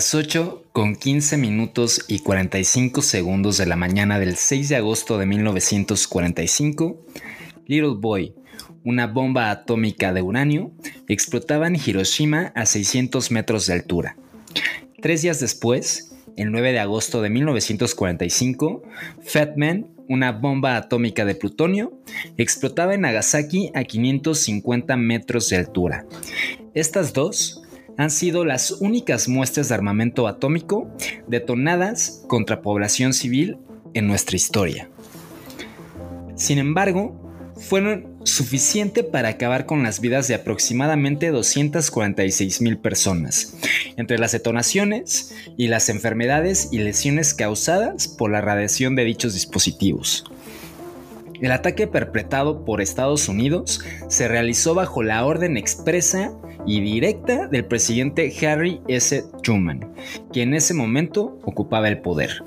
Las 8 con 15 minutos y 45 segundos de la mañana del 6 de agosto de 1945, Little Boy, una bomba atómica de uranio, explotaba en Hiroshima a 600 metros de altura. Tres días después, el 9 de agosto de 1945, Fat Man, una bomba atómica de plutonio, explotaba en Nagasaki a 550 metros de altura. Estas dos han sido las únicas muestras de armamento atómico detonadas contra población civil en nuestra historia. Sin embargo, fueron suficiente para acabar con las vidas de aproximadamente 246 mil personas, entre las detonaciones y las enfermedades y lesiones causadas por la radiación de dichos dispositivos. El ataque perpetrado por Estados Unidos se realizó bajo la orden expresa y directa del presidente Harry S. Truman, que en ese momento ocupaba el poder.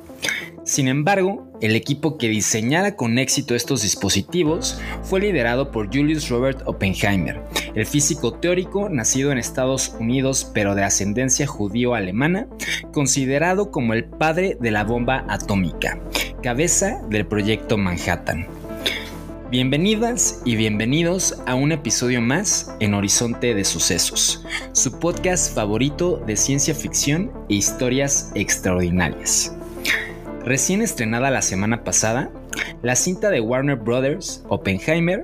Sin embargo, el equipo que diseñara con éxito estos dispositivos fue liderado por Julius Robert Oppenheimer, el físico teórico nacido en Estados Unidos pero de ascendencia judío-alemana, considerado como el padre de la bomba atómica, cabeza del proyecto Manhattan. Bienvenidas y bienvenidos a un episodio más en Horizonte de Sucesos, su podcast favorito de ciencia ficción e historias extraordinarias. Recién estrenada la semana pasada, la cinta de Warner Brothers, Oppenheimer,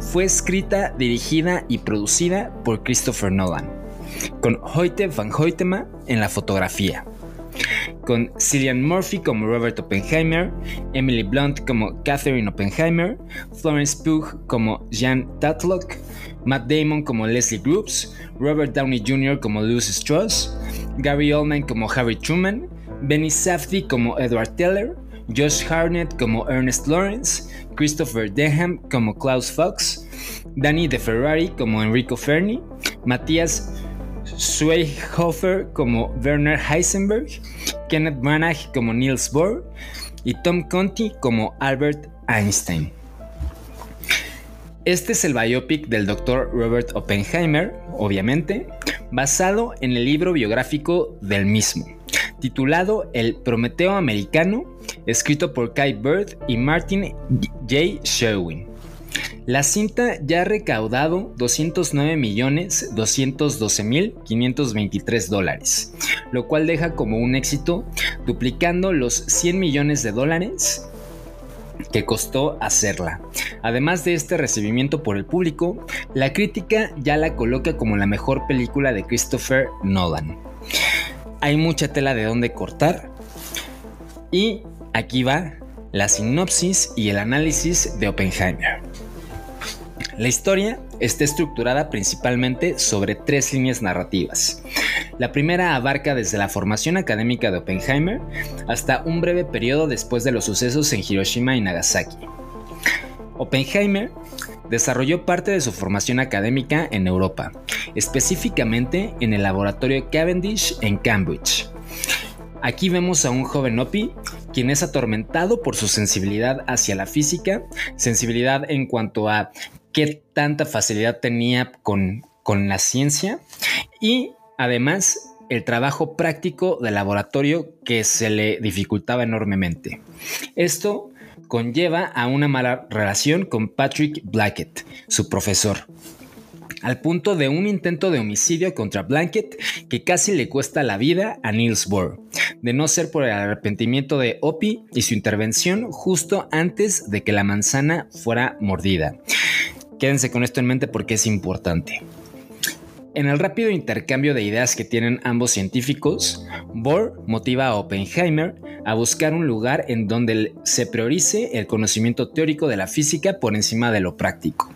fue escrita, dirigida y producida por Christopher Nolan, con Hoyte van Hoytema en la fotografía, con Cillian Murphy como Robert Oppenheimer, Emily Blunt como Catherine Oppenheimer, Florence Pugh como Jan Tatlock, Matt Damon como Leslie Groups, Robert Downey Jr. como Lucy Strauss, Gary Oldman como Harry Truman, Benny Safdie como Edward Teller, Josh Harnett como Ernest Lawrence, Christopher Deham como Klaus Fox, Danny DeFerrari como Enrico Ferni, Matthias Schweighöfer como Werner Heisenberg, Kenneth Branagh como Niels Bohr y Tom Conti como Albert Einstein. Este es el biopic del Dr. Robert Oppenheimer, obviamente, basado en el libro biográfico del mismo, titulado El Prometeo Americano, escrito por Kai Bird y Martin J. Sherwin. La cinta ya ha recaudado 209.212.523 dólares, lo cual deja como un éxito duplicando los 100 millones de dólares que costó hacerla. Además de este recibimiento por el público, la crítica ya la coloca como la mejor película de Christopher Nolan. Hay mucha tela de donde cortar y aquí va la sinopsis y el análisis de Oppenheimer. La historia está estructurada principalmente sobre tres líneas narrativas. La primera abarca desde la formación académica de Oppenheimer hasta un breve periodo después de los sucesos en Hiroshima y Nagasaki. Oppenheimer desarrolló parte de su formación académica en Europa, específicamente en el laboratorio Cavendish en Cambridge. Aquí vemos a un joven Opie quien es atormentado por su sensibilidad hacia la física, sensibilidad en cuanto a qué tanta facilidad tenía con, con la ciencia y además el trabajo práctico de laboratorio que se le dificultaba enormemente. Esto conlleva a una mala relación con Patrick Blackett, su profesor, al punto de un intento de homicidio contra Blackett que casi le cuesta la vida a Niels Bohr, de no ser por el arrepentimiento de Opie y su intervención justo antes de que la manzana fuera mordida. Quédense con esto en mente porque es importante. En el rápido intercambio de ideas que tienen ambos científicos, Bohr motiva a Oppenheimer a buscar un lugar en donde se priorice el conocimiento teórico de la física por encima de lo práctico.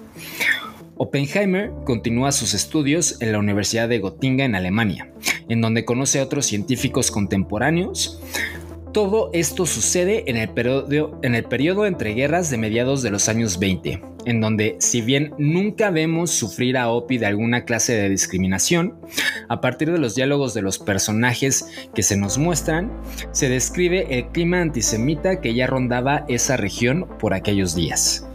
Oppenheimer continúa sus estudios en la Universidad de Gotinga en Alemania, en donde conoce a otros científicos contemporáneos, todo esto sucede en el, periodo, entre guerras de mediados de los años 20, en donde si bien nunca vemos sufrir a Opie de alguna clase de discriminación, a partir de los diálogos de los personajes que se nos muestran, se describe el clima antisemita que ya rondaba esa región por aquellos días.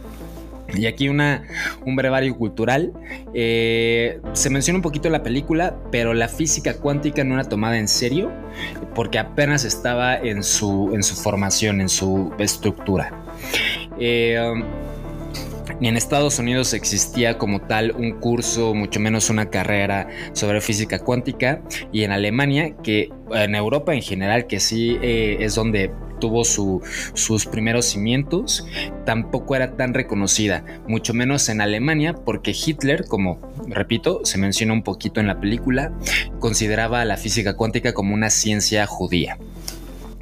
Y aquí una, un brevario cultural. Eh, se menciona un poquito la película, pero la física cuántica no era tomada en serio porque apenas estaba en su, en su formación, en su estructura. Eh, en Estados Unidos existía como tal un curso, mucho menos una carrera sobre física cuántica, y en Alemania, que en Europa en general, que sí eh, es donde tuvo sus primeros cimientos, tampoco era tan reconocida, mucho menos en Alemania, porque Hitler, como repito, se menciona un poquito en la película, consideraba la física cuántica como una ciencia judía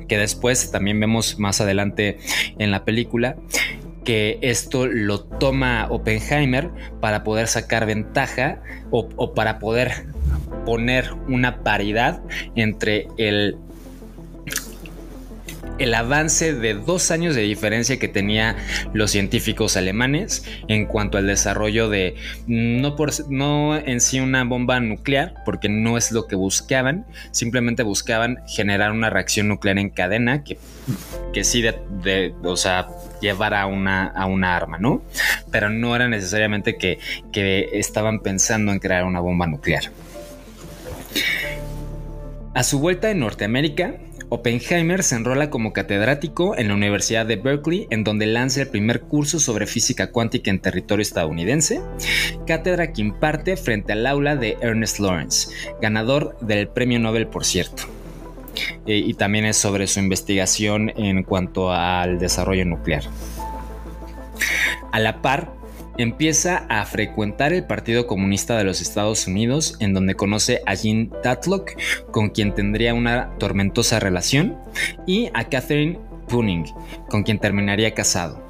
que después también vemos más adelante en la película que esto lo toma Oppenheimer para poder sacar ventaja o, para poder poner una paridad entre el el avance de dos años de diferencia que tenía los científicos alemanes en cuanto al desarrollo de no, por, no en sí una bomba nuclear, porque no es lo que buscaban, simplemente buscaban generar una reacción nuclear en cadena que, que sí, de, o sea, llevara a una, a una arma, ¿no? Pero no era necesariamente que, que estaban pensando en crear una bomba nuclear. A su vuelta en Norteamérica, Oppenheimer se enrola como catedrático en la Universidad de Berkeley, en donde lanza el primer curso sobre física cuántica en territorio estadounidense, cátedra que imparte frente al aula de Ernest Lawrence, ganador del Premio Nobel por cierto. Eh, y también es sobre su investigación en cuanto al desarrollo nuclear. A la par, empieza a frecuentar el Partido Comunista de los Estados Unidos, en donde conoce a Jean Tatlock, con quien tendría una tormentosa relación, y a Catherine Puning, con quien terminaría casado.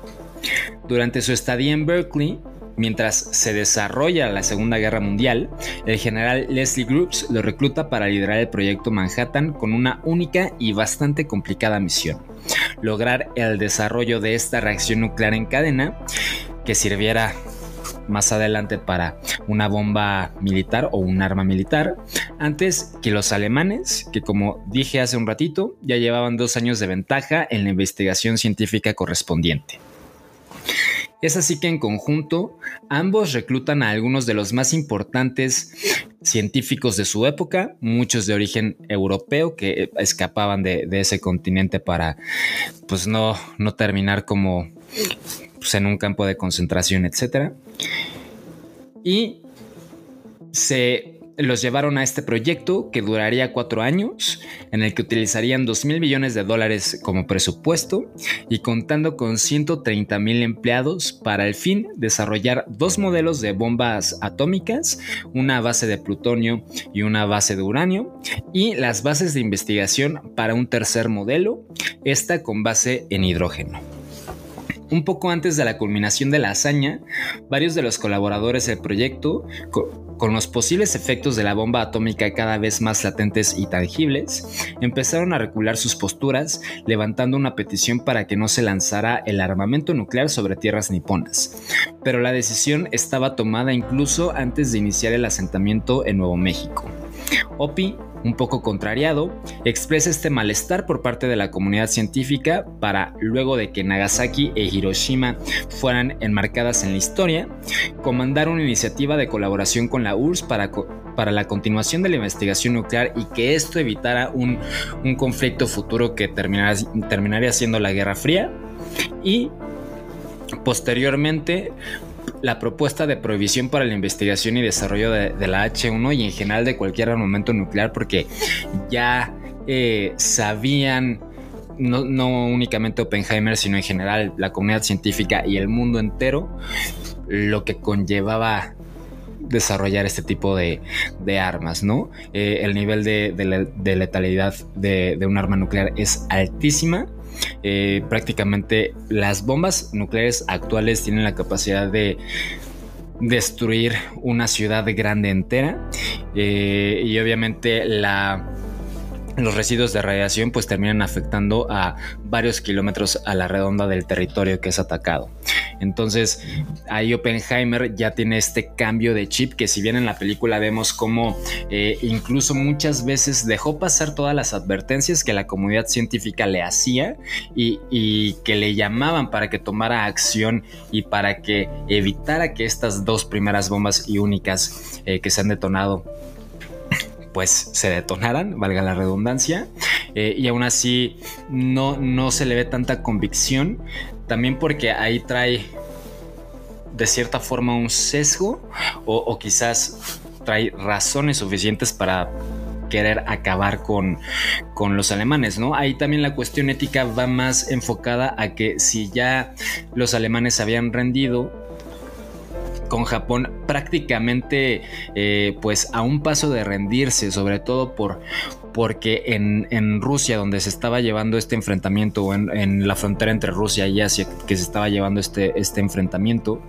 Durante su estadía en Berkeley, Mientras se desarrolla la Segunda Guerra Mundial, el general Leslie Groups lo recluta para liderar el proyecto Manhattan con una única y bastante complicada misión, lograr el desarrollo de esta reacción nuclear en cadena que sirviera más adelante para una bomba militar o un arma militar, antes que los alemanes, que como dije hace un ratito, ya llevaban dos años de ventaja en la investigación científica correspondiente. Es así que en conjunto ambos reclutan a algunos de los más importantes científicos de su época, muchos de origen europeo que escapaban de, ese continente para pues no, no terminar como pues, en un campo de concentración, etc. Y se los llevaron a este proyecto que duraría cuatro años, en el que utilizarían 2 mil millones de dólares como presupuesto y contando con 130 mil empleados para el fin desarrollar dos modelos de bombas atómicas, una base de plutonio y una base de uranio, y las bases de investigación para un tercer modelo, esta con base en hidrógeno. Un poco antes de la culminación de la hazaña, varios de los colaboradores del proyecto, con los posibles efectos de la bomba atómica cada vez más latentes y tangibles, empezaron a recular sus posturas, levantando una petición para que no se lanzara el armamento nuclear sobre tierras niponas. Pero la decisión estaba tomada incluso antes de iniciar el asentamiento en Nuevo México. Opi un poco contrariado, expresa este malestar por parte de la comunidad científica para, luego de que Nagasaki e Hiroshima fueran enmarcadas en la historia, comandar una iniciativa de colaboración con la URSS para, para la continuación de la investigación nuclear y que esto evitara un, conflicto futuro que terminaría siendo la Guerra Fría. Y posteriormente la propuesta de prohibición para la investigación y desarrollo de, la H1 y en general de cualquier armamento nuclear porque ya eh, sabían, no, no, únicamente Oppenheimer, sino en general la comunidad científica y el mundo entero, lo que conllevaba desarrollar este tipo de, armas, ¿no? Eh, el nivel de, letalidad de, de un arma nuclear es altísima eh, prácticamente las bombas nucleares actuales tienen la capacidad de destruir una ciudad grande entera eh, y obviamente la los residuos de radiación pues terminan afectando a varios kilómetros a la redonda del territorio que es atacado. Entonces ahí Oppenheimer ya tiene este cambio de chip que si bien en la película vemos como eh, incluso muchas veces dejó pasar todas las advertencias que la comunidad científica le hacía y, que le llamaban para que tomara acción y para que evitara que estas dos primeras bombas y únicas eh, que se han detonado pues se detonaran, valga la redundancia, eh, y aún así no, no se le ve tanta convicción, también porque ahí trae de cierta forma un sesgo o, quizás trae razones suficientes para querer acabar con, con, los alemanes, ¿no? Ahí también la cuestión ética va más enfocada a que si ya los alemanes habían rendido, con Japón prácticamente eh, pues a un paso de rendirse, sobre todo por porque en, Rusia, donde se estaba llevando este enfrentamiento, o en, la frontera entre Rusia y Asia, que se estaba llevando este, este enfrentamiento,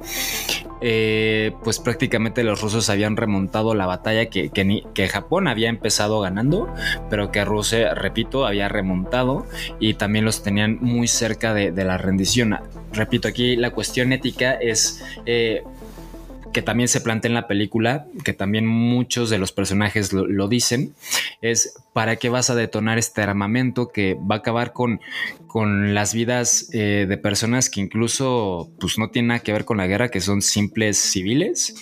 eh, pues prácticamente los rusos habían remontado la batalla que, que, Japón había empezado ganando, pero que Rusia, repito, había remontado y también los tenían muy cerca de, la rendición. Repito, aquí la cuestión ética es... Eh, que también se plantea en la película, que también muchos de los personajes lo, dicen, es para qué vas a detonar este armamento que va a acabar con, con las vidas eh, de personas que incluso pues, no tienen nada que ver con la guerra, que son simples civiles,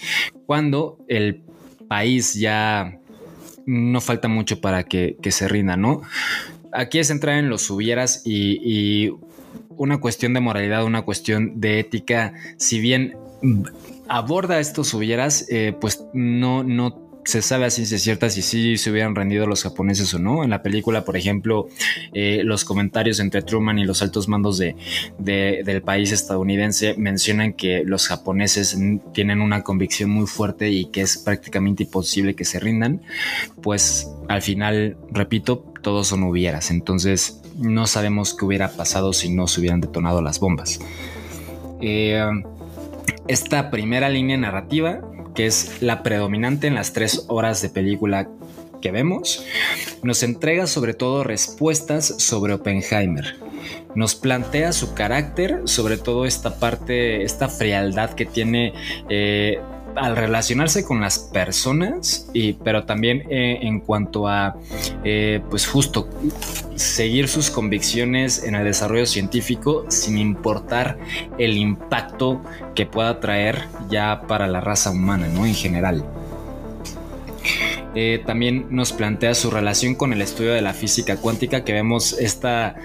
cuando el país ya no falta mucho para que, se rinda, ¿no? Aquí es entrar en los hubieras y, y una cuestión de moralidad, una cuestión de ética, si bien aborda estos hubieras, eh, pues no, no se sabe a ciencia cierta si sí se hubieran rendido los japoneses o no. En la película, por ejemplo, eh, los comentarios entre Truman y los altos mandos de, del país estadounidense mencionan que los japoneses tienen una convicción muy fuerte y que es prácticamente imposible que se rindan. Pues al final, repito, todos son hubieras. Entonces no sabemos qué hubiera pasado si no se hubieran detonado las bombas. Eh, esta primera línea narrativa, que es la predominante en las tres horas de película que vemos, nos entrega sobre todo respuestas sobre Oppenheimer. Nos plantea su carácter, sobre todo esta parte, esta frialdad que tiene eh, al relacionarse con las personas, y, pero también eh, en cuanto a, eh, pues justo, seguir sus convicciones en el desarrollo científico sin importar el impacto que pueda traer ya para la raza humana, ¿no? En general. Eh, también nos plantea su relación con el estudio de la física cuántica, que vemos esta,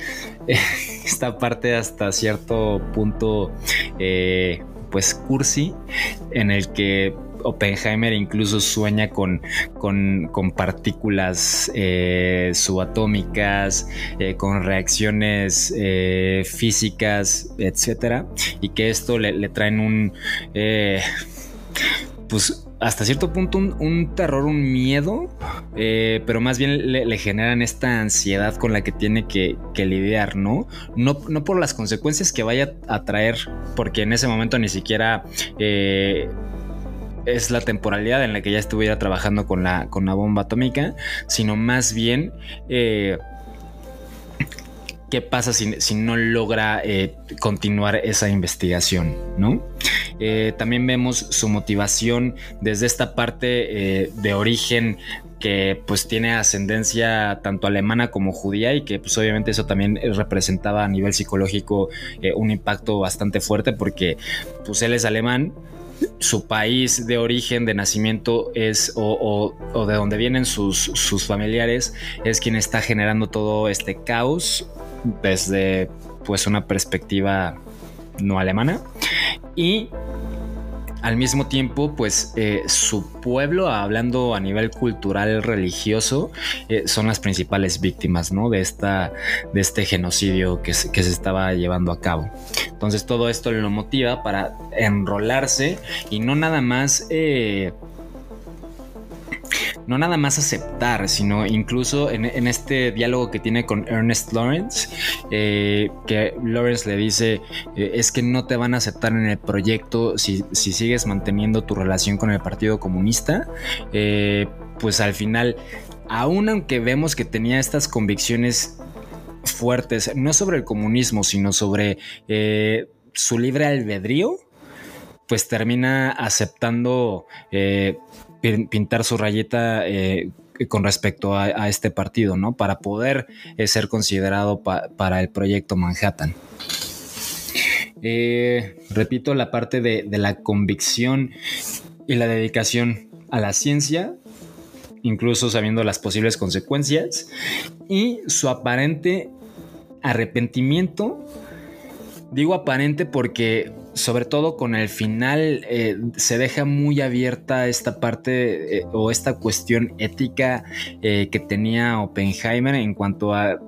esta parte hasta cierto punto pues cursi en el que Oppenheimer incluso sueña con, con, partículas eh, subatómicas, eh, con reacciones eh, físicas, etcétera, y que esto le, le traen un pues hasta cierto punto un, terror, un miedo, eh, pero más bien le, generan esta ansiedad con la que tiene que, lidiar, ¿no? ¿no? No por las consecuencias que vaya a traer, porque en ese momento ni siquiera... Eh, es la temporalidad en la que ya estuviera trabajando con la, con la bomba atómica, sino más bien eh, qué pasa si, no logra eh, continuar esa investigación, ¿no? Eh, también vemos su motivación desde esta parte eh, de origen que pues tiene ascendencia tanto alemana como judía y que pues obviamente eso también representaba a nivel psicológico un impacto bastante fuerte porque pues él es alemán su país de origen, de nacimiento es, o, de donde vienen sus, familiares, es quien está generando todo este caos desde pues una perspectiva no alemana y al mismo tiempo, pues eh, su pueblo, hablando a nivel cultural religioso, eh, son las principales víctimas, ¿no? De esta, de este genocidio que se, que se estaba llevando a cabo. Entonces todo esto lo motiva para enrolarse y no nada más eh, no nada más aceptar, sino incluso en, este diálogo que tiene con Ernest Lawrence, eh, que Lawrence le dice, eh, es que no te van a aceptar en el proyecto si, sigues manteniendo tu relación con el Partido Comunista, pues al final, aun aunque vemos que tenía estas convicciones fuertes, no sobre el comunismo, sino sobre su libre albedrío, pues termina aceptando eh, pintar su rayeta eh, con respecto a, este partido, ¿no? Para poder eh, ser considerado para el proyecto Manhattan. repito, la parte de la convicción y la dedicación a la ciencia, incluso sabiendo las posibles consecuencias, y su aparente arrepentimiento Digo aparente porque sobre todo con el final eh, se deja muy abierta esta parte eh, o esta cuestión ética eh, que tenía Oppenheimer en cuanto a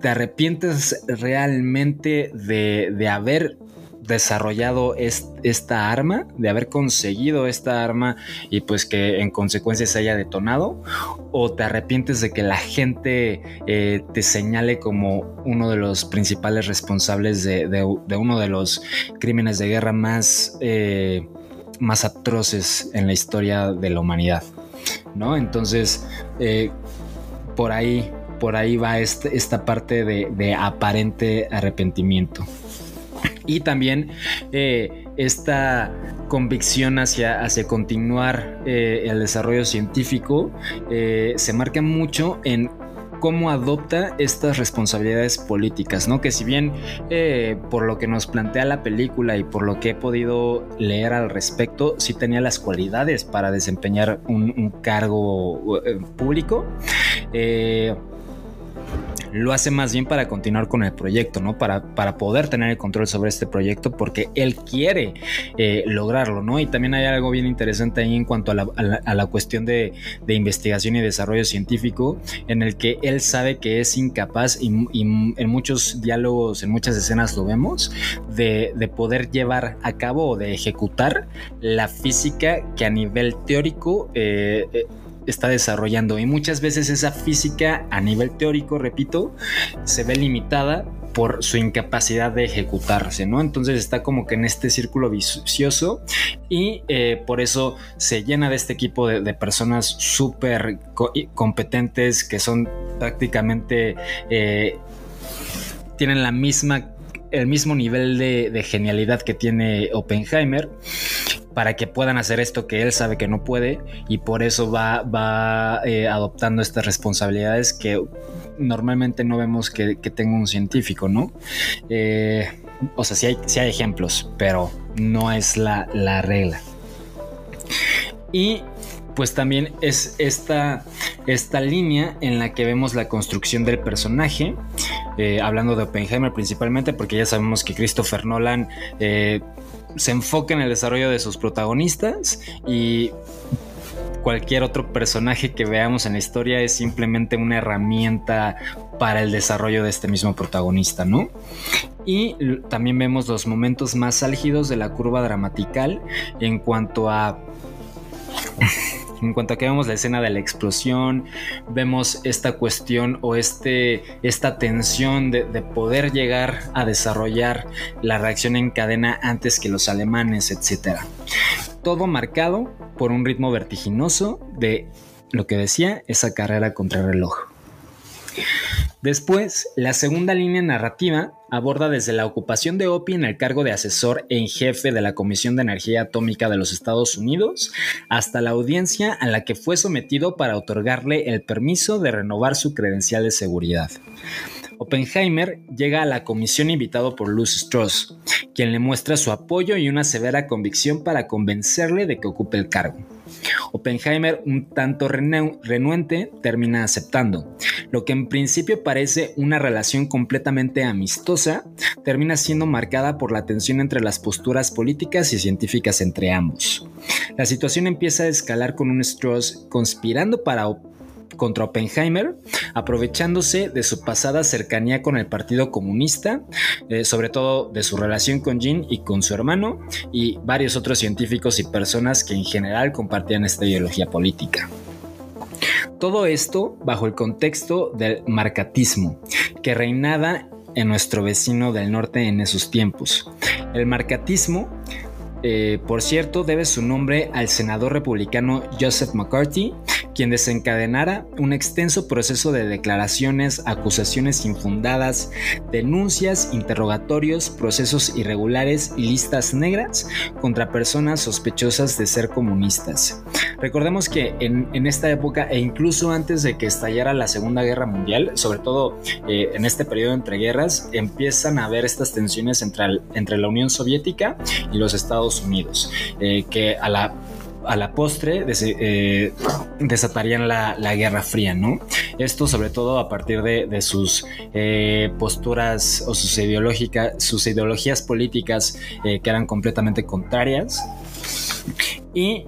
te arrepientes realmente de, de haber desarrollado esta arma, de haber conseguido esta arma y pues que en consecuencia se haya detonado? ¿O te arrepientes de que la gente eh, te señale como uno de los principales responsables de, uno de los crímenes de guerra más, eh, más atroces en la historia de la humanidad? ¿No? Entonces, eh, por ahí, por ahí va este, esta parte de aparente arrepentimiento y también eh, esta convicción hacia, hacia continuar eh, el desarrollo científico eh, se marca mucho en cómo adopta estas responsabilidades políticas, ¿no? Que si bien por lo que nos plantea la película y por lo que he podido leer al respecto, sí tenía las cualidades para desempeñar un, un cargo público lo hace más bien para continuar con el proyecto, ¿no? Para, para poder tener el control sobre este proyecto porque él quiere eh, lograrlo, ¿no? Y también hay algo bien interesante ahí en cuanto a la, cuestión de, investigación y desarrollo científico, en el que él sabe que es incapaz y, en muchos diálogos, en muchas escenas lo vemos, de, poder llevar a cabo o de ejecutar la física que a nivel teórico eh, eh, está desarrollando. Y muchas veces esa física a nivel teórico, repito, se ve limitada por su incapacidad de ejecutarse, ¿no? Entonces está como que en este círculo vicioso y eh, por eso se llena de este equipo de, personas súper competentes que son prácticamente... Eh, tienen la misma el mismo nivel de, de, genialidad que tiene Oppenheimer para que puedan hacer esto que él sabe que no puede y por eso va, va eh, adoptando estas responsabilidades que normalmente no vemos que, tenga un científico, ¿no? Eh, o sea, sí hay, hay ejemplos, pero no es la, regla. Y pues también es esta, esta línea en la que vemos la construcción del personaje, eh, hablando de Oppenheimer principalmente, porque ya sabemos que Christopher Nolan se enfoca en el desarrollo de sus protagonistas y cualquier otro personaje que veamos en la historia es simplemente una herramienta para el desarrollo de este mismo protagonista, ¿no? Y también vemos los momentos más álgidos de la curva dramatical en cuanto a en cuanto a que vemos la escena de la explosión, vemos esta cuestión o este, esta tensión de, poder llegar a desarrollar la reacción en cadena antes que los alemanes, etc. Todo marcado por un ritmo vertiginoso de lo que decía esa carrera contra el reloj. Después, la segunda línea narrativa aborda desde la ocupación de Opie en el cargo de asesor en jefe de la Comisión de Energía Atómica de los Estados Unidos hasta la audiencia a la que fue sometido para otorgarle el permiso de renovar su credencial de seguridad. Oppenheimer llega a la comisión invitado por Luz Strauss, quien le muestra su apoyo y una severa convicción para convencerle de que ocupe el cargo. Oppenheimer, un tanto renuente, termina aceptando. Lo que en principio parece una relación completamente amistosa, termina siendo marcada por la tensión entre las posturas políticas y científicas entre ambos. La situación empieza a escalar con un Strauss conspirando para contra Oppenheimer, aprovechándose de su pasada cercanía con el Partido Comunista, eh, sobre todo de su relación con Jean y con su hermano, y varios otros científicos y personas que en general compartían esta ideología política. Todo esto bajo el contexto del marcatismo, que reinaba en nuestro vecino del norte en esos tiempos. El marcatismo eh, por cierto, debe su nombre al senador republicano Joseph McCarthy, quien desencadenara un extenso proceso de declaraciones, acusaciones infundadas, denuncias, interrogatorios, procesos irregulares y listas negras contra personas sospechosas de ser comunistas. Recordemos que en, esta época e incluso antes de que estallara la Segunda Guerra Mundial, sobre todo eh, en este periodo entre guerras, empiezan a haber estas tensiones entre, entre la Unión Soviética y los Estados Unidos, eh, que a la a la postre eh, desatarían la, Guerra Fría, ¿no? Esto sobre todo a partir de, sus eh, posturas o sus, sus ideologías políticas eh, que eran completamente contrarias. Y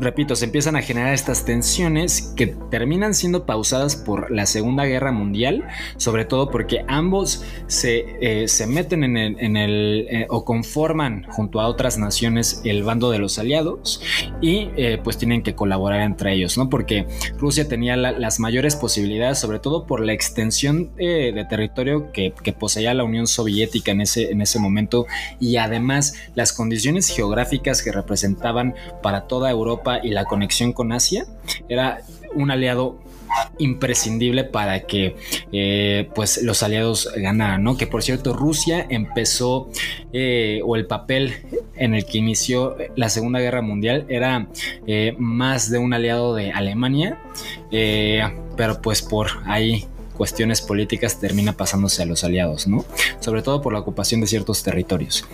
repito, se empiezan a generar estas tensiones que terminan siendo pausadas por la Segunda Guerra Mundial, sobre todo porque ambos se, eh, meten en el, eh, o conforman junto a otras naciones el bando de los aliados y eh, pues tienen que colaborar entre ellos, ¿no? Porque Rusia tenía las mayores posibilidades, sobre todo por la extensión de territorio que, poseía la Unión Soviética en ese, en ese momento y además las condiciones geográficas que representaban para toda Europa y la conexión con Asia, era un aliado imprescindible para que eh, pues los aliados ganaran, ¿no? Que por cierto Rusia empezó eh, o el papel en el que inició la Segunda Guerra Mundial era eh, más de un aliado de Alemania, pero pues por ahí cuestiones políticas termina pasándose a los aliados, ¿no? Sobre todo por la ocupación de ciertos territorios.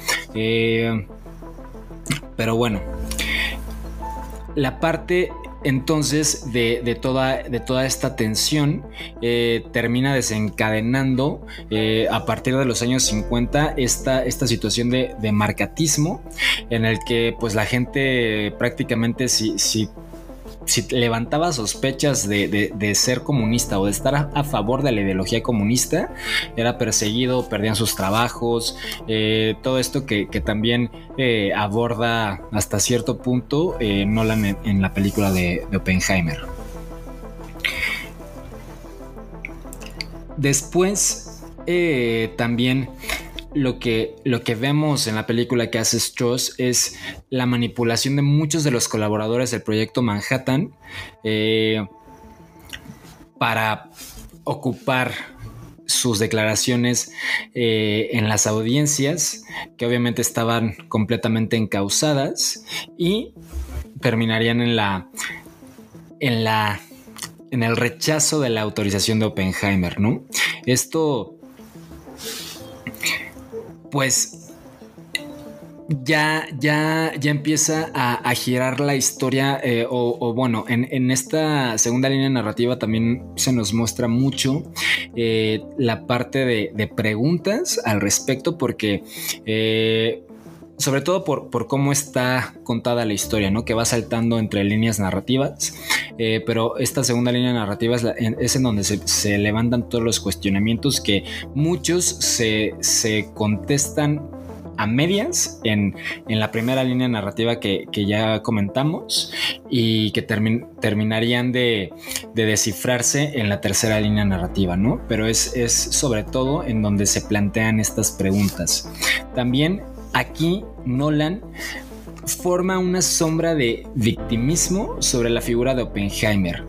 pero bueno, la parte entonces de, toda, de toda, esta tensión eh, termina desencadenando eh, a partir de los años 50 esta, esta situación de, marcatismo en el que pues la gente prácticamente si si levantaba sospechas de, ser comunista o de estar a, favor de la ideología comunista, era perseguido, perdían sus trabajos, eh, todo esto que, también eh, aborda hasta cierto punto eh, Nolan en, la película de, de Oppenheimer. Después, también lo que, lo que vemos en la película que hace Strauss es la manipulación de muchos de los colaboradores del proyecto Manhattan eh, para ocupar sus declaraciones eh, en las audiencias, que obviamente estaban completamente encausadas y terminarían en la en la en el rechazo de la autorización de Oppenheimer, ¿no? Esto pues ya, ya, ya empieza a, girar la historia, eh, o, bueno, en, esta segunda línea narrativa también se nos muestra mucho eh, la parte de, preguntas al respecto, porque eh, sobre todo por, cómo está contada la historia, ¿no? Que va saltando entre líneas narrativas, pero esta segunda línea narrativa es, en donde se, levantan todos los cuestionamientos que muchos se, se contestan a medias en, la primera línea narrativa que, ya comentamos y que terminarían de, descifrarse en la tercera línea narrativa, ¿no? Pero es, es sobre todo en donde se plantean estas preguntas. También aquí Nolan forma una sombra de victimismo sobre la figura de Oppenheimer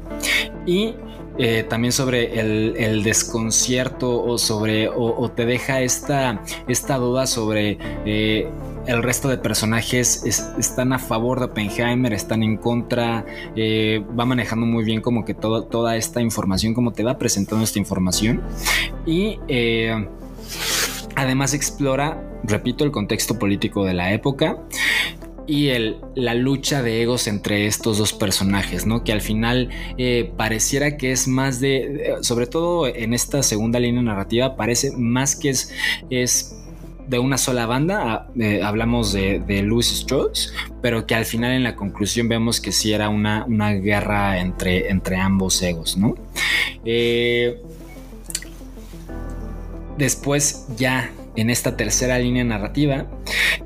y eh, también sobre el, desconcierto o sobre o, te deja esta, esta duda sobre eh, el resto de personajes están a favor de Oppenheimer, están en contra, eh, va manejando muy bien como que toda esta información, como te va presentando esta información y además explora, repito, el contexto político de la época y la lucha de egos entre estos dos personajes, ¿no? Que al final eh, pareciera que es más de, sobre todo en esta segunda línea narrativa, parece más que es, es de una sola banda, ah, eh, hablamos de, de Louis Strauss, pero que al final en la conclusión vemos que sí era una, una guerra entre, entre ambos egos, ¿no? Eh, después ya en esta tercera línea narrativa,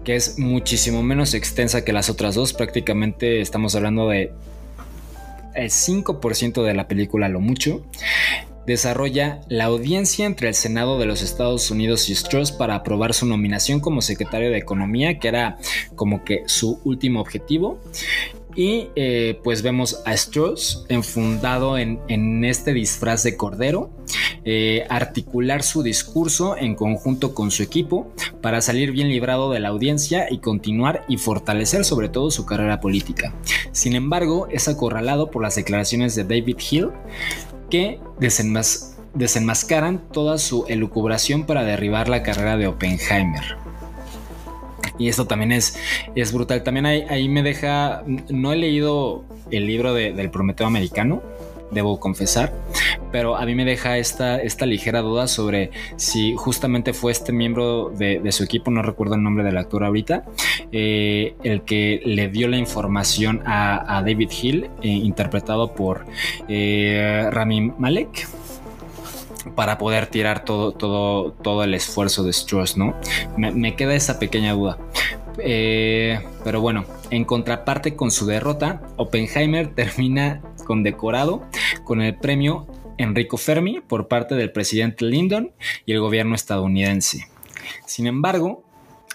que es muchísimo menos extensa que las otras dos. Prácticamente estamos hablando de el 5% de la película, lo mucho, desarrolla la audiencia entre el Senado de los Estados Unidos y Strauss para aprobar su nominación como secretario de Economía, que era como que su último objetivo. Y eh, pues vemos a Strauss enfundado en, este disfraz de cordero, eh, articular su discurso en conjunto con su equipo para salir bien librado de la audiencia y continuar y fortalecer sobre todo su carrera política. Sin embargo, es acorralado por las declaraciones de David Hill, que desenmascaran toda su elucubración para derribar la carrera de Oppenheimer. Y esto también es, es brutal. También ahí, me deja, no he leído el libro del Prometeo americano, debo confesar, pero a mí me deja esta, esta ligera duda sobre si justamente fue este miembro de, su equipo, no recuerdo el nombre del actor ahorita, eh, el que le dio la información a, David Hill, eh, interpretado por eh, Rami Malek para poder tirar todo, todo, todo el esfuerzo de Strauss, ¿no? Me, queda esa pequeña duda. pero bueno, en contraparte con su derrota, Oppenheimer termina condecorado con el premio Enrico Fermi por parte del presidente Lyndon y el gobierno estadounidense. Sin embargo,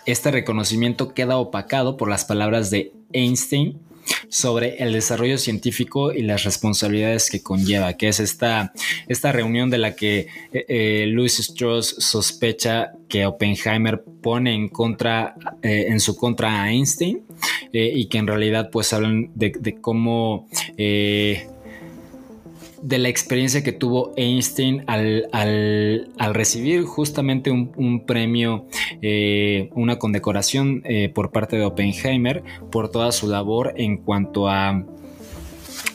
este reconocimiento queda opacado por las palabras de Einstein sobre el desarrollo científico y las responsabilidades que conlleva, que es esta, esta reunión de la que eh, eh, Louis Strauss sospecha que Oppenheimer pone en contra, eh, en su contra a Einstein y que en realidad pues hablan de, de cómo de la experiencia que tuvo Einstein al, recibir justamente un, premio, eh, una condecoración eh, por parte de Oppenheimer por toda su labor en cuanto a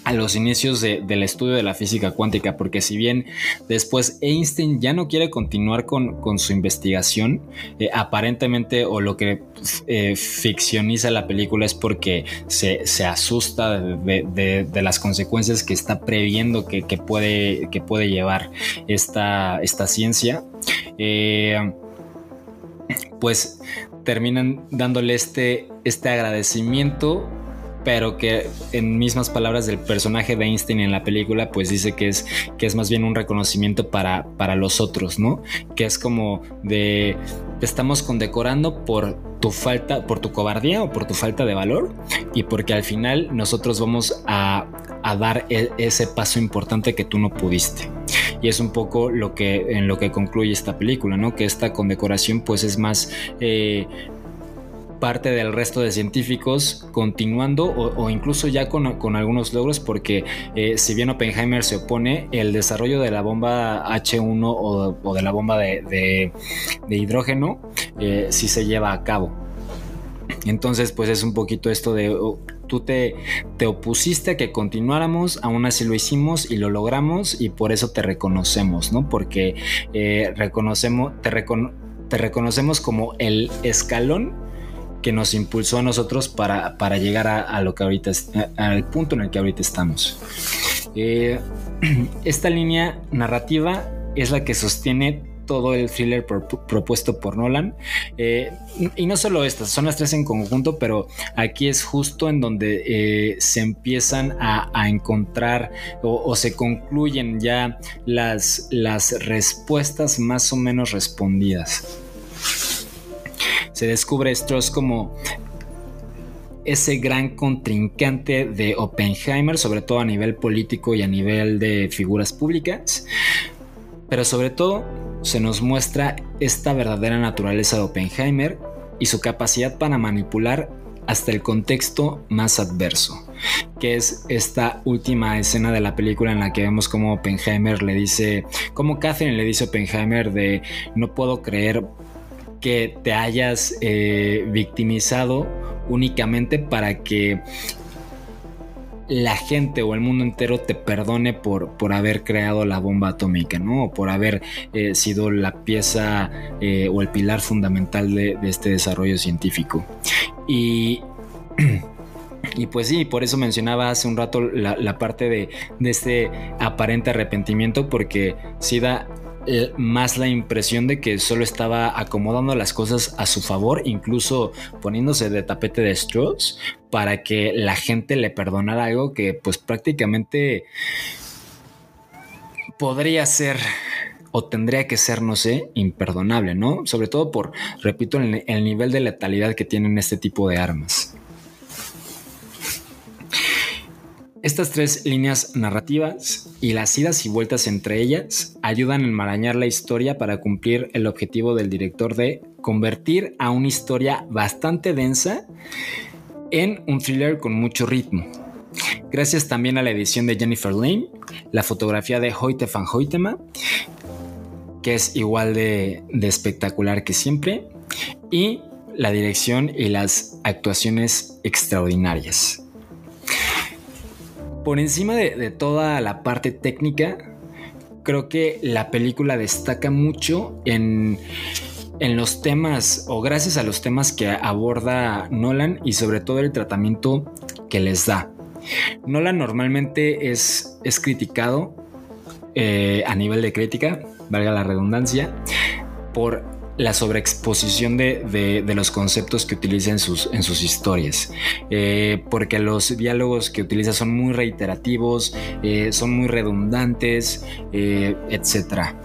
a los inicios del estudio de la física cuántica, porque si bien después Einstein ya no quiere continuar con, su investigación, eh, aparentemente o lo que eh, ficcioniza la película es porque se, asusta de, las consecuencias que está previendo que, puede, que puede llevar esta, esta ciencia. Eh, pues terminan dándole este, este agradecimiento pero que en mismas palabras del personaje de Einstein en la película, pues dice que es, que es más bien un reconocimiento para, para los otros, ¿no? Que es como de te estamos condecorando por tu falta, por tu cobardía o por tu falta de valor y porque al final nosotros vamos a, dar e, ese paso importante que tú no pudiste. Y es un poco lo que en lo que concluye esta película, ¿no? Que esta condecoración pues es más eh, parte del resto de científicos continuando o, incluso ya con, algunos logros porque eh, si bien Oppenheimer se opone, el desarrollo de la bomba H1 o, de la bomba de, hidrógeno eh, sí se lleva a cabo. Entonces pues es un poquito esto de... Oh, tú te, te, opusiste a que continuáramos, aún así lo hicimos y lo logramos y por eso te reconocemos, ¿no? Porque eh, reconocemos, te, te reconocemos como el escalón que nos impulsó a nosotros para, llegar a, lo que ahorita al punto en el que ahorita estamos. Eh, esta línea narrativa es la que sostiene todo el thriller propuesto por Nolan. Eh, y no solo estas, son las tres en conjunto, pero aquí es justo en donde eh, se empiezan a, encontrar o, se concluyen ya las, las respuestas más o menos respondidas se descubre Strauss como ese gran contrincante de Oppenheimer, sobre todo a nivel político y a nivel de figuras públicas. Pero sobre todo se nos muestra esta verdadera naturaleza de Oppenheimer y su capacidad para manipular hasta el contexto más adverso, que es esta última escena de la película en la que vemos como Oppenheimer le dice, como Catherine le dice a Oppenheimer de no puedo creer que te hayas eh, victimizado únicamente para que la gente o el mundo entero te perdone por, por haber creado la bomba atómica, ¿no? O por haber eh, sido la pieza eh, o el pilar fundamental de, este desarrollo científico. Y. Y pues sí, por eso mencionaba hace un rato la, parte de, de, este aparente arrepentimiento, porque sí da eh, más la impresión de que solo estaba acomodando las cosas a su favor, incluso poniéndose de tapete de Strauss para que la gente le perdonara algo que pues prácticamente podría ser o tendría que ser, no sé, imperdonable, ¿no? Sobre todo por, repito, el, el nivel de letalidad que tienen este tipo de armas. Estas tres líneas narrativas y las idas y vueltas entre ellas ayudan a enmarañar la historia para cumplir el objetivo del director de convertir a una historia bastante densa en un thriller con mucho ritmo. Gracias también a la edición de Jennifer Lane, la fotografía de Hoyte van Hoytema, que es igual de, de espectacular que siempre, y la dirección y las actuaciones extraordinarias. Por encima de, toda la parte técnica, creo que la película destaca mucho en, en los temas o gracias a los temas que aborda Nolan y sobre todo el tratamiento que les da. Nolan normalmente es, es criticado eh, a nivel de crítica, valga la redundancia, por la sobreexposición de, de, los conceptos que utiliza en sus, en sus historias. Eh, porque los diálogos que utiliza son muy reiterativos, eh, son muy redundantes, eh, etc.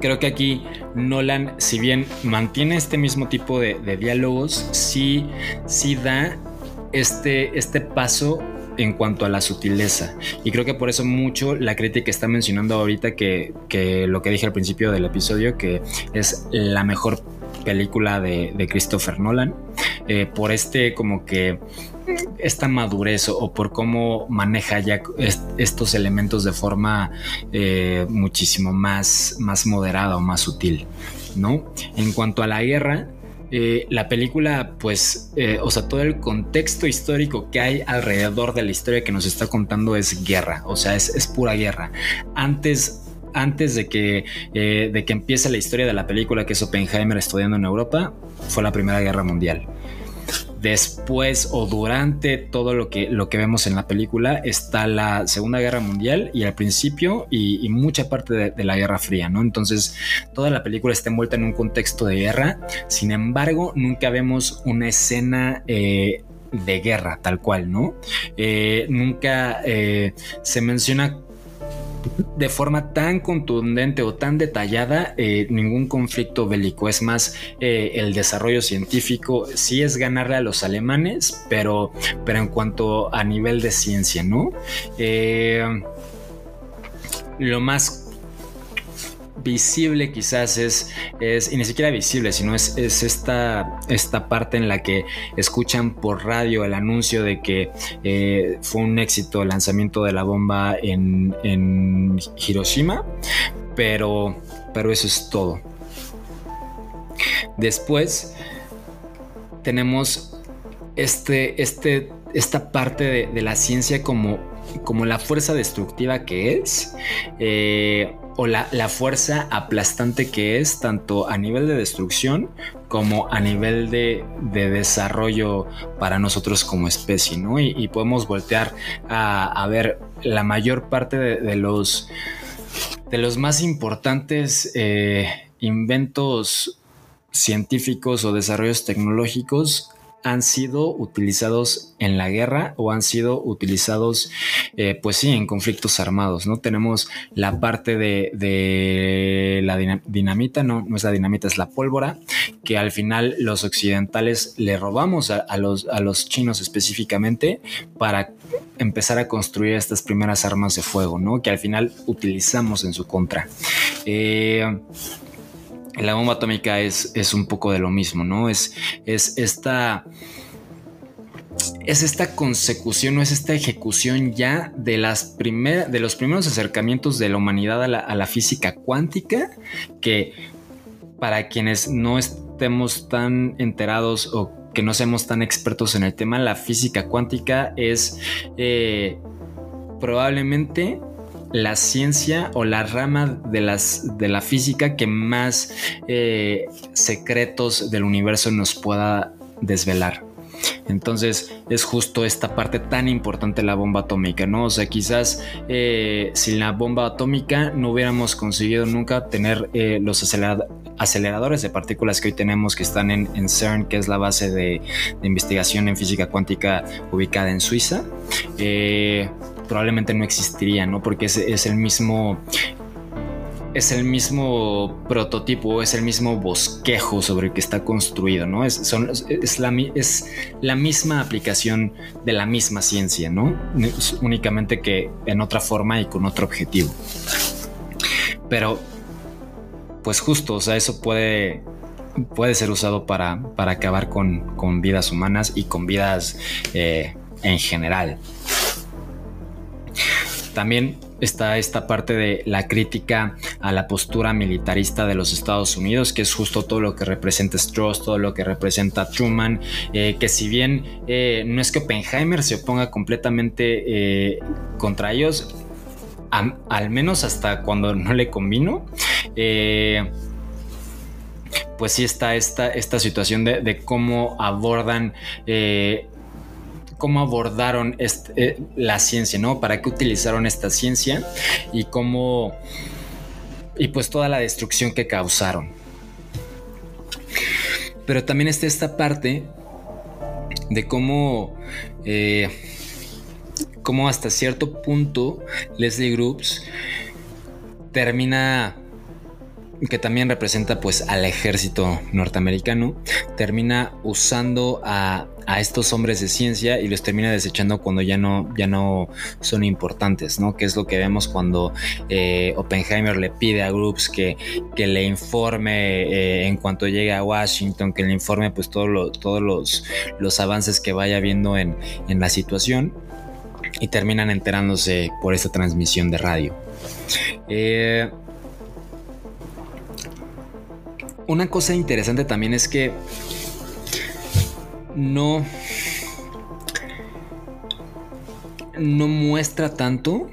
Creo que aquí Nolan, si bien mantiene este mismo tipo de, de diálogos, sí, sí da este, este paso en cuanto a la sutileza. Y creo que por eso mucho la crítica está mencionando ahorita que, que lo que dije al principio del episodio, que es la mejor película de, Christopher Nolan, eh, por este como que esta madurez o, por cómo maneja ya est estos elementos de forma eh, muchísimo más, más moderada o más sutil, ¿no? En cuanto a la guerra, eh, la película, pues, eh, o sea, todo el contexto histórico que hay alrededor de la historia que nos está contando es guerra, o sea, es, pura guerra. Antes antes de que, eh, de que empiece la historia de la película, que es Oppenheimer estudiando en Europa, fue la Primera Guerra Mundial después o durante todo lo que, lo que vemos en la película está la Segunda Guerra Mundial y al principio y, mucha parte de, de, la Guerra Fría, ¿no? Entonces toda la película está envuelta en un contexto de guerra, sin embargo nunca vemos una escena... Eh, de guerra, tal cual, ¿no? Eh, nunca eh, se menciona de forma tan contundente o tan detallada eh, ningún conflicto bélico. Es más, eh, el desarrollo científico sí es ganarle a los alemanes, pero, pero en cuanto a nivel de ciencia, ¿no? Eh, lo más visible quizás es, es, y ni siquiera visible, sino es, es esta, esta parte en la que escuchan por radio el anuncio de que eh, fue un éxito el lanzamiento de la bomba en, en Hiroshima, pero, pero eso es todo. Después tenemos este, este, esta parte de, de la ciencia como, como la fuerza destructiva que es. Eh, o la, la, fuerza aplastante que es tanto a nivel de destrucción como a nivel de, de desarrollo para nosotros como especie, ¿no? Y, podemos voltear a, a, ver la mayor parte de, de, los, de los más importantes eh, inventos científicos o desarrollos tecnológicos han sido utilizados en la guerra o han sido utilizados, eh, pues sí, en conflictos armados, ¿no? Tenemos la parte de, la dinamita, no, no es la dinamita, es la pólvora, que al final los occidentales le robamos a, a, los, a los chinos específicamente para empezar a construir estas primeras armas de fuego, ¿no? Que al final utilizamos en su contra. Eh, la bomba atómica es, es, un poco de lo mismo, ¿no? Es, es esta. Es esta consecución o es esta ejecución ya de, las primer, de los primeros acercamientos de la humanidad a la, física cuántica que para quienes no estemos tan enterados o que no seamos tan expertos en el tema, la física cuántica es eh, probablemente la ciencia o la rama de, las, de la física que más eh, secretos del universo nos pueda desvelar. Entonces es justo esta parte tan importante de la bomba atómica, ¿no? O sea, quizás eh, sin la bomba atómica no hubiéramos conseguido nunca tener eh, los aceleradores de partículas que hoy tenemos que están en, CERN, que es la base de, investigación en física cuántica ubicada en Suiza. Probablemente no existiría, ¿no? Porque es el mismo es el mismo prototipo, es el mismo bosquejo sobre el que está construido, ¿no? Es, la, misma aplicación de la misma ciencia, ¿no? únicamente que en otra forma y con otro objetivo. Pero, pues justo, o sea, eso puede, puede ser usado para, para acabar con, vidas humanas y con vidas eh, en general. También está esta parte de la crítica a la postura militarista de los Estados Unidos, que es justo todo lo que representa Strauss, todo lo que representa Truman, eh, que si bien eh, no es que Oppenheimer se oponga completamente eh, contra ellos, al menos hasta cuando no le convino, pues sí está esta, esta situación de, de cómo abordan cómo abordaron eh, la ciencia, ¿no? ¿Para qué utilizaron esta ciencia? Y cómo... Y pues toda la destrucción que causaron. Pero también está esta parte de cómo... Eh, cómo hasta cierto punto Leslie Groups termina que también representa pues al ejército norteamericano, termina usando a, estos hombres de ciencia y los termina desechando cuando ya no, ya no son importantes, ¿no? Que es lo que vemos cuando eh, Oppenheimer le pide a Groups que, que le informe eh, en cuanto llegue a Washington, que le informe pues todo todos los, los, avances que vaya viendo en, en la situación y terminan enterándose por esta transmisión de radio. Eh, una cosa interesante también es que no no muestra tanto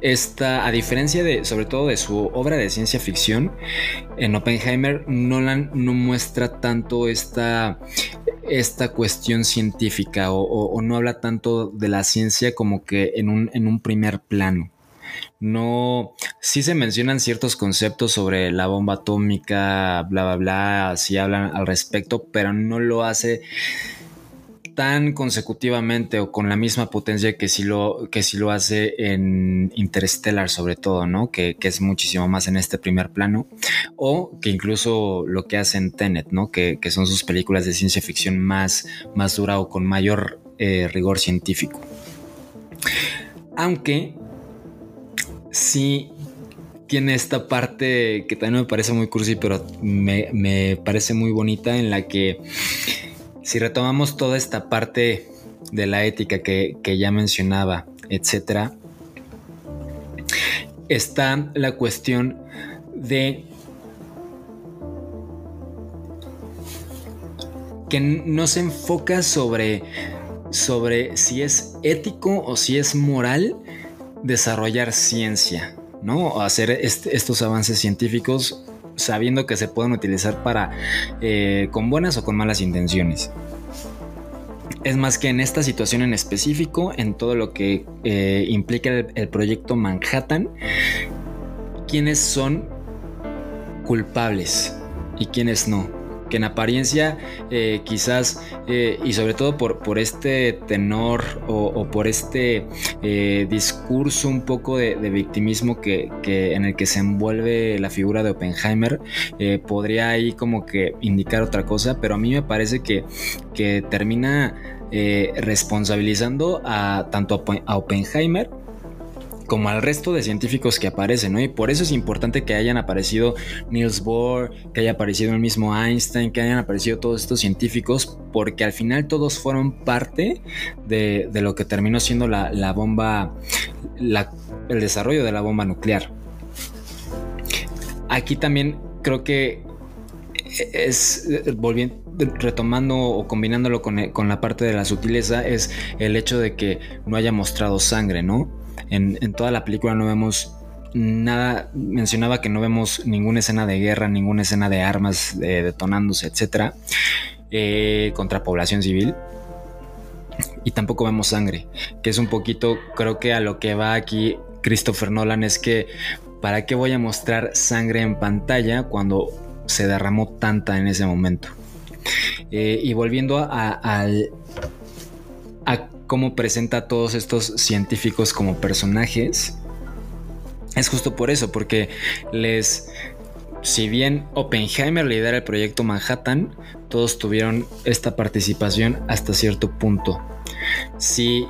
esta, a diferencia de, sobre todo de su obra de ciencia ficción, en Oppenheimer, Nolan no muestra tanto esta, esta cuestión científica o, no habla tanto de la ciencia como que en un, en un primer plano no, sí se mencionan ciertos conceptos sobre la bomba atómica, bla, bla, bla, sí hablan al respecto, pero no lo hace tan consecutivamente o con la misma potencia que si lo, que lo hace en Interstellar sobre todo, ¿no? Que, es muchísimo más en este primer plano o que incluso lo que hace en Tenet, ¿no? Que, son sus películas de ciencia ficción más, más dura o con mayor eh, rigor científico. Aunque sí tiene esta parte que también me parece muy cursi, pero me, parece muy bonita en la que si retomamos toda esta parte de la ética que, ya mencionaba, etcétera, está la cuestión de que no se enfoca sobre, sobre si es ético o si es moral desarrollar ciencia, ¿no? Hacer estos avances científicos sabiendo que se pueden utilizar para eh, con buenas o con malas intenciones. Es más que en esta situación en específico, en todo lo que eh, implica el proyecto Manhattan, quiénes son culpables y quiénes no que en apariencia eh, quizás eh, y sobre todo por, por este tenor o, por este eh, discurso un poco de, victimismo que, en el que se envuelve la figura de Oppenheimer podría ahí como que indicar otra cosa pero a mí me parece que, que termina responsabilizando a tanto a Oppenheimer como al resto de científicos que aparecen, ¿no? Y por eso es importante que hayan aparecido Niels Bohr, que haya aparecido el mismo Einstein, que hayan aparecido todos estos científicos, porque al final todos fueron parte de, lo que terminó siendo la, bomba, el desarrollo de la bomba nuclear. Aquí también creo que es volviendo retomando o combinándolo con, con, la parte de la sutileza es el hecho de que no haya mostrado sangre, ¿no? En, toda la película no vemos nada, mencionaba que no vemos ninguna escena de guerra, ninguna escena de armas detonándose, etcétera, eh, contra población civil. y tampoco vemos sangre, que es un poquito, creo que a lo que va aquí Christopher Nolan es que, ¿para qué voy a mostrar sangre en pantalla cuando se derramó tanta en ese momento? Eh, y volviendo a, al- a cómo presenta a todos estos científicos como personajes, es justo por eso, porque les... Si bien Oppenheimer lidera el proyecto Manhattan, todos tuvieron esta participación hasta cierto punto. Si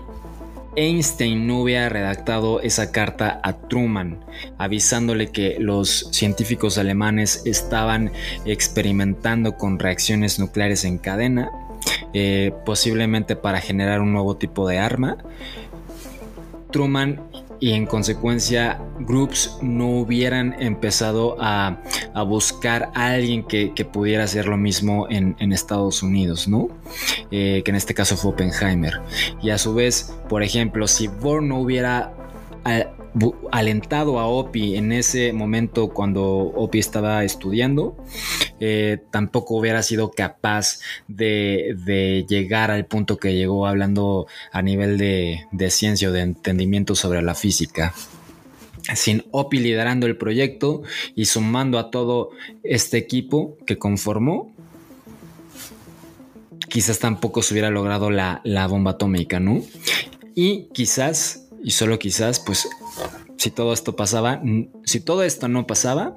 Einstein no hubiera redactado esa carta a Truman avisándole que los científicos alemanes estaban experimentando con reacciones nucleares en cadena, eh, posiblemente para generar un nuevo tipo de arma, Truman y en consecuencia Groups no hubieran empezado a, a buscar a alguien que, que pudiera hacer lo mismo en, Estados Unidos, ¿no? Eh, que en este caso fue Oppenheimer. Y a su vez, por ejemplo, si Bohr no hubiera a- alentado a Opie en ese momento cuando Opie estaba estudiando, eh, tampoco hubiera sido capaz de, llegar al punto que llegó hablando a nivel de, ciencia o de entendimiento sobre la física. Sin Opie liderando el proyecto y sumando a todo este equipo que conformó, quizás tampoco se hubiera logrado la, la bomba atómica, ¿no? Y quizás, y solo quizás, pues si todo esto pasaba, si todo esto no pasaba,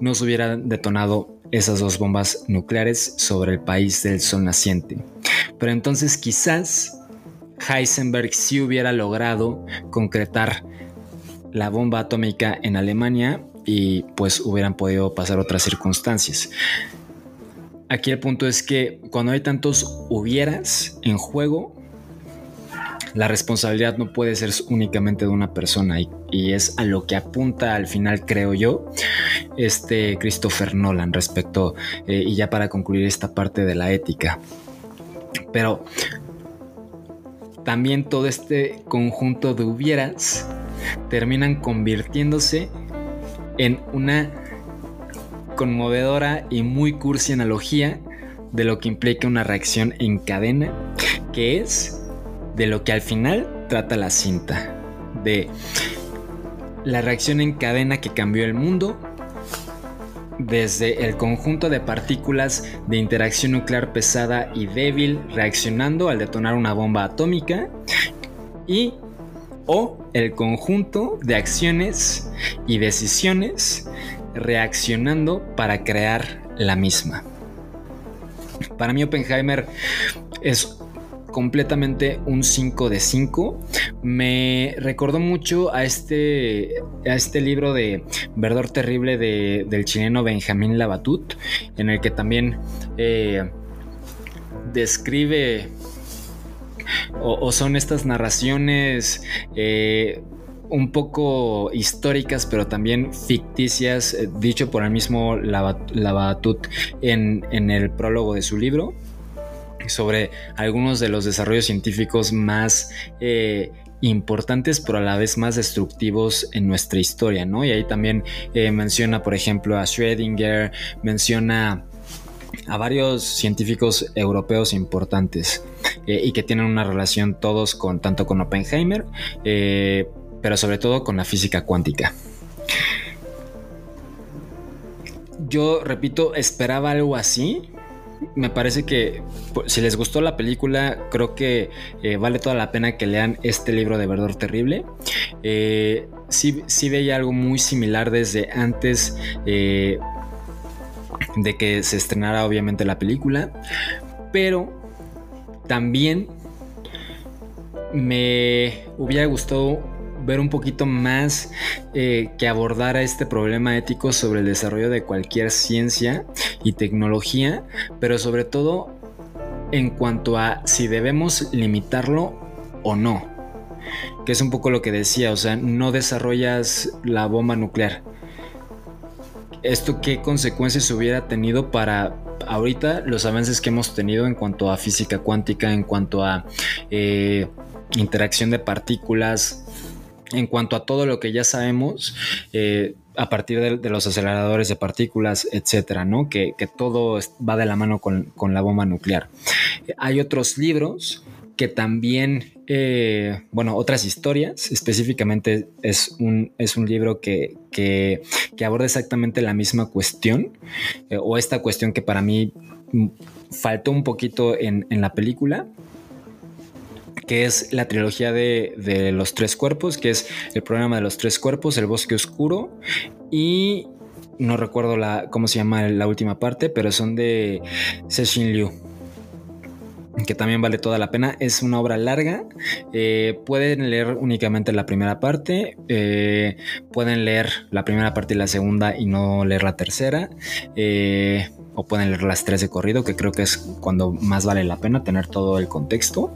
no se hubieran detonado esas dos bombas nucleares sobre el país del sol naciente. Pero entonces quizás Heisenberg sí hubiera logrado concretar la bomba atómica en Alemania y pues hubieran podido pasar otras circunstancias. Aquí el punto es que cuando hay tantos hubieras en juego, la responsabilidad no puede ser únicamente de una persona y, es a lo que apunta al final, creo yo, este Christopher Nolan respecto, eh, y ya para concluir esta parte de la ética. Pero también todo este conjunto de hubieras terminan convirtiéndose en una conmovedora y muy cursi analogía de lo que implica una reacción en cadena, que es de lo que al final trata la cinta, de la reacción en cadena que cambió el mundo, desde el conjunto de partículas de interacción nuclear pesada y débil reaccionando al detonar una bomba atómica, y o el conjunto de acciones y decisiones reaccionando para crear la misma. Para mí Oppenheimer es completamente un 5 de 5. Me recordó mucho a este, a este libro de Verdor Terrible de- del chileno Benjamín Labatut, en el que también eh, describe o, son estas narraciones eh, un poco históricas, pero también ficticias, eh, dicho por el mismo Labatut en, en el prólogo de su libro, sobre algunos de los desarrollos científicos más eh, importantes, pero a la vez más destructivos en nuestra historia, ¿no? Y ahí también eh, menciona, por ejemplo, a Schrödinger, menciona a varios científicos europeos importantes eh, y que tienen una relación todos con tanto con Oppenheimer, pero sobre todo con la física cuántica. Yo repito, esperaba algo así. Me parece que pues, si les gustó la película, creo que eh, vale toda la pena que lean este libro de Verdor Terrible. Eh, sí, sí veía algo muy similar desde antes eh, de que se estrenara obviamente la película, pero también me hubiera gustado ver un poquito más eh, que abordara este problema ético sobre el desarrollo de cualquier ciencia y tecnología, pero sobre todo en cuanto a si debemos limitarlo o no. Que es un poco lo que decía, o sea, no desarrollas la bomba nuclear. ¿Esto qué consecuencias hubiera tenido para ahorita los avances que hemos tenido en cuanto a física cuántica, en cuanto a eh, interacción de partículas, en cuanto a todo lo que ya sabemos eh, a partir de, los aceleradores de partículas, etcétera, ¿no? Que, todo va de la mano con, la bomba nuclear. Hay otros libros que también, eh, bueno, otras historias, específicamente es un, libro que, aborda exactamente la misma cuestión, eh, o esta cuestión que para mí faltó un poquito en la película que es la trilogía de, de, los tres cuerpos, que es el programa de los tres cuerpos, el bosque oscuro y no recuerdo la, cómo se llama la última parte, pero son de Cixin Liu que también vale toda la pena. Es una obra larga. Eh, pueden leer únicamente la primera parte. Eh, pueden leer la primera parte y la segunda y no leer la tercera. Eh, o pueden leer las tres de corrido, que creo que es cuando más vale la pena tener todo el contexto.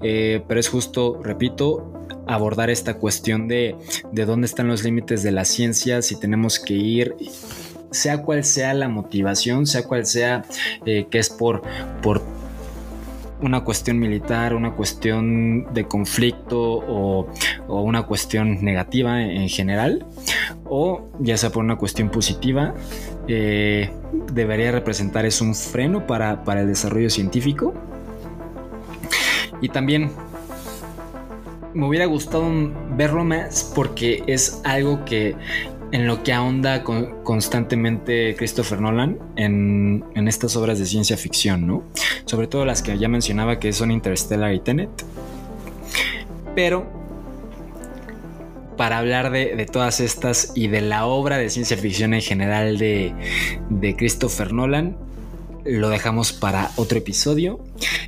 pero es justo, repito, abordar esta cuestión de, de dónde están los límites de la ciencia, si tenemos que ir sea cual sea la motivación, sea cual sea que es por, por una cuestión militar, una cuestión de conflicto o, una cuestión negativa en, general, o ya sea por una cuestión positiva, eh, debería representar es un freno para, para el desarrollo científico. Y también me hubiera gustado verlo más porque es algo que en lo que ahonda constantemente Christopher Nolan en, estas obras de ciencia ficción, ¿no? Sobre todo las que ya mencionaba que son Interstellar y Tenet. Pero para hablar de, todas estas y de la obra de ciencia ficción en general de, Christopher Nolan, lo dejamos para otro episodio.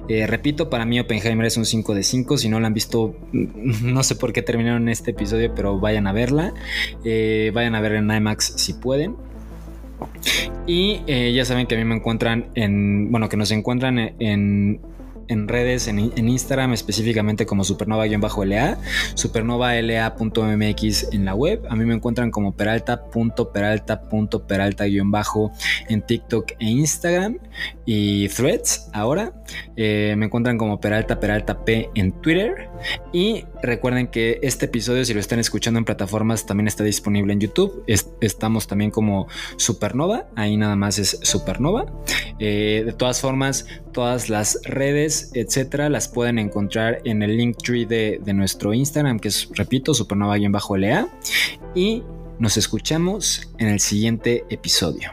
Eh, repito, para mí Oppenheimer es un 5 de 5. Si no la han visto, no sé por qué terminaron este episodio, pero vayan a verla. Eh, vayan a ver en IMAX si pueden. Y eh, ya saben que a mí me encuentran en, bueno, que nos encuentran en en redes, en, Instagram específicamente como supernova-la, supernova.la.mx en la web. A mí me encuentran como peralta.peralta.peralta- en TikTok e Instagram y Threads ahora. Eh, me encuentran como Peralta Peralta P en Twitter. Y recuerden que este episodio, si lo están escuchando en plataformas, también está disponible en YouTube. estamos también como Supernova. Ahí nada más es Supernova. Eh, de todas formas, todas las redes, etcétera, las pueden encontrar en el link tree de, de nuestro Instagram, que es, repito, supernova-lea. Y nos escuchamos en el siguiente episodio.